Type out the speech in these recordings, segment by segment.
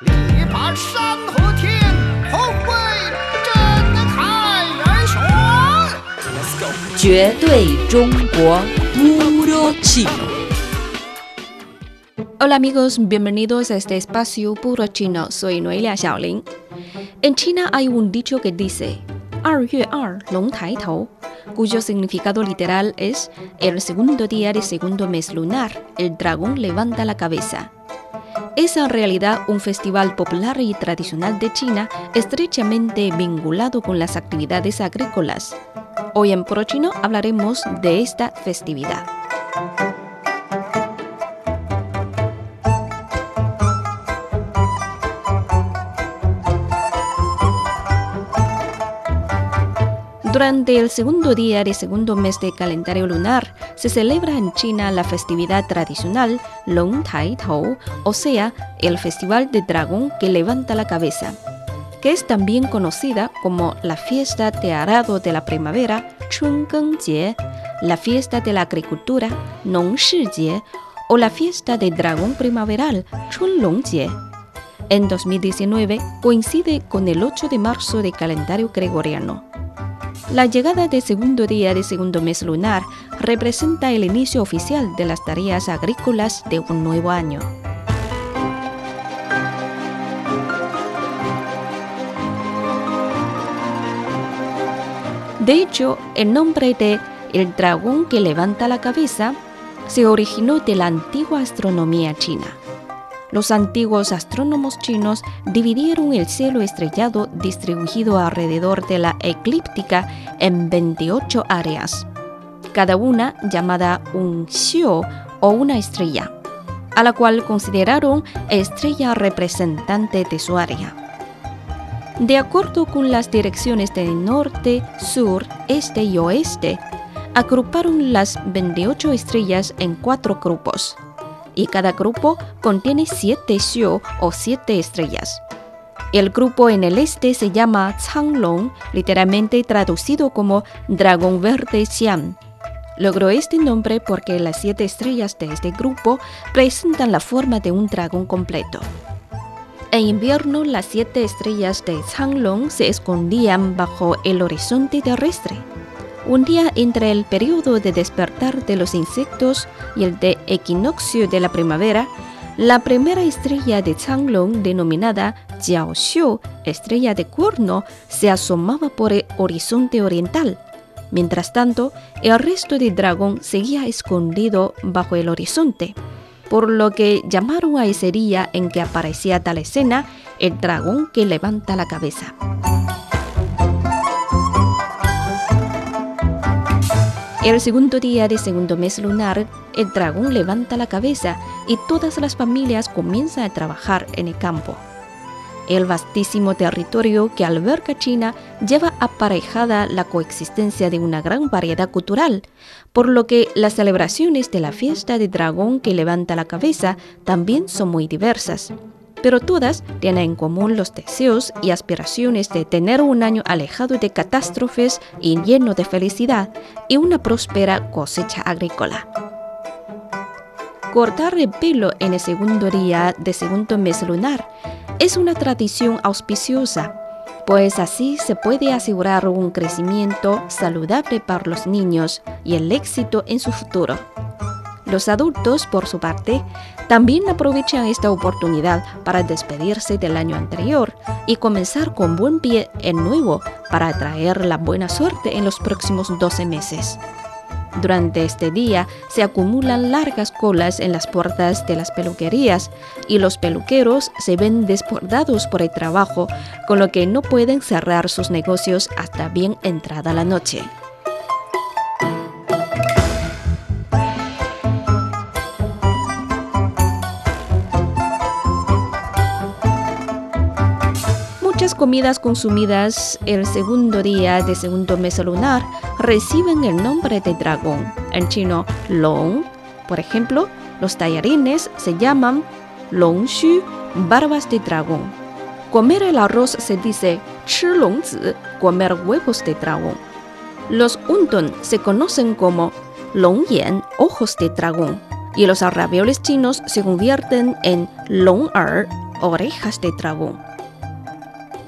力拔山河天，宏伟震撼人说。绝对中国 Puro Chino. Hola amigos, bienvenidos a este espacio puro chino. Soy Noelia Xiaolin. En China hay un dicho que dice 二月二龙抬头 cuyo significado literal es el segundo día del segundo mes lunar, el dragón levanta la cabeza. Es en realidad un festival popular y tradicional de China estrechamente vinculado con las actividades agrícolas. Hoy en Puro Chino hablaremos de esta festividad. Durante el segundo día del segundo mes de calendario lunar, se celebra en China la festividad tradicional Long Tai Tou, o sea, el festival de dragón que levanta la cabeza, que es también conocida como la fiesta de arado de la primavera, Chun Geng Jie, la fiesta de la agricultura, Nong Shi Jie, o la fiesta de dragón primaveral, Chun Long Jie. En 2019 coincide con el 8 de marzo de calendario gregoriano. La llegada del segundo día del segundo mes lunar representa el inicio oficial de las tareas agrícolas de un nuevo año. De hecho, el nombre de el dragón que levanta la cabeza se originó de la antigua astronomía china. Los antiguos astrónomos chinos dividieron el cielo estrellado distribuido alrededor de la eclíptica en 28 áreas, cada una llamada un xiu o una estrella, a la cual consideraron estrella representante de su área. De acuerdo con las direcciones de norte, sur, este y oeste, agruparon las 28 estrellas en cuatro grupos y cada grupo contiene siete xiu o siete estrellas. El grupo en el este se llama Changlong, literalmente traducido como dragón verde Xian. Logró este nombre porque las siete estrellas de este grupo presentan la forma de un dragón completo. En invierno, las siete estrellas de Changlong se escondían bajo el horizonte terrestre. Un día entre el periodo de despertar de los insectos y el de equinoccio de la primavera, la primera estrella de Changlong, denominada Jiaoxiu, estrella de cuerno, se asomaba por el horizonte oriental. Mientras tanto, el resto del dragón seguía escondido bajo el horizonte, por lo que llamaron a ese día en que aparecía tal escena el dragón que levanta la cabeza. El segundo día del segundo mes lunar, el dragón levanta la cabeza y todas las familias comienzan a trabajar en el campo. El vastísimo territorio que alberga China lleva aparejada la coexistencia de una gran variedad cultural, por lo que las celebraciones de la fiesta de dragón que levanta la cabeza también son muy diversas pero todas tienen en común los deseos y aspiraciones de tener un año alejado de catástrofes y lleno de felicidad y una próspera cosecha agrícola. Cortar el pelo en el segundo día de segundo mes lunar es una tradición auspiciosa, pues así se puede asegurar un crecimiento saludable para los niños y el éxito en su futuro. Los adultos, por su parte, también aprovechan esta oportunidad para despedirse del año anterior y comenzar con buen pie el nuevo para atraer la buena suerte en los próximos 12 meses. Durante este día se acumulan largas colas en las puertas de las peluquerías y los peluqueros se ven desbordados por el trabajo, con lo que no pueden cerrar sus negocios hasta bien entrada la noche. Muchas comidas consumidas el segundo día de segundo mes lunar reciben el nombre de dragón. En chino, long. Por ejemplo, los tallarines se llaman long xu, barbas de dragón. Comer el arroz se dice chi comer huevos de dragón. Los unton se conocen como long yan, ojos de dragón. Y los ravioles chinos se convierten en long er, orejas de dragón.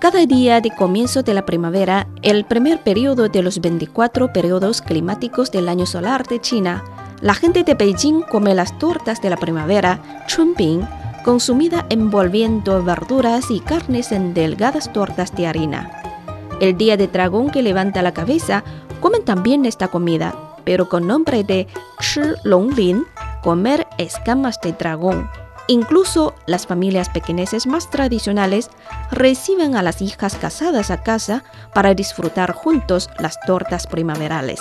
Cada día de comienzo de la primavera, el primer periodo de los 24 periodos climáticos del año solar de China, la gente de Beijing come las tortas de la primavera, chunping, consumida envolviendo verduras y carnes en delgadas tortas de harina. El día de dragón que levanta la cabeza, comen también esta comida, pero con nombre de Chi Longlin, comer escamas de dragón. Incluso las familias pequeñeces más tradicionales reciben a las hijas casadas a casa para disfrutar juntos las tortas primaverales.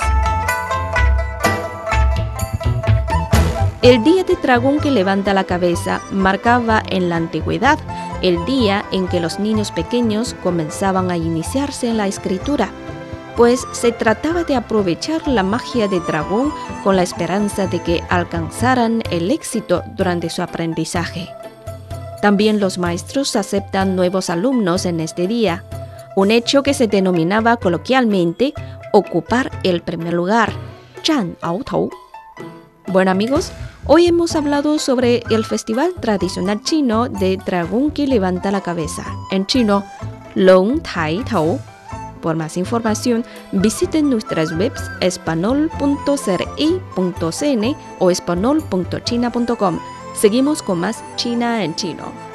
El día de dragón que levanta la cabeza marcaba en la antigüedad el día en que los niños pequeños comenzaban a iniciarse en la escritura, pues se trataba de aprovechar la magia de dragón con la esperanza de que alcanzaran el éxito durante su aprendizaje. También los maestros aceptan nuevos alumnos en este día, un hecho que se denominaba coloquialmente ocupar el primer lugar, Zhan Ao Tou. Bueno amigos, Hoy hemos hablado sobre el festival tradicional chino de dragón que levanta la cabeza, en chino Long Tai Tao. Por más información, visiten nuestras webs espanol.cri.cn o espanol.china.com. Seguimos con más China en chino.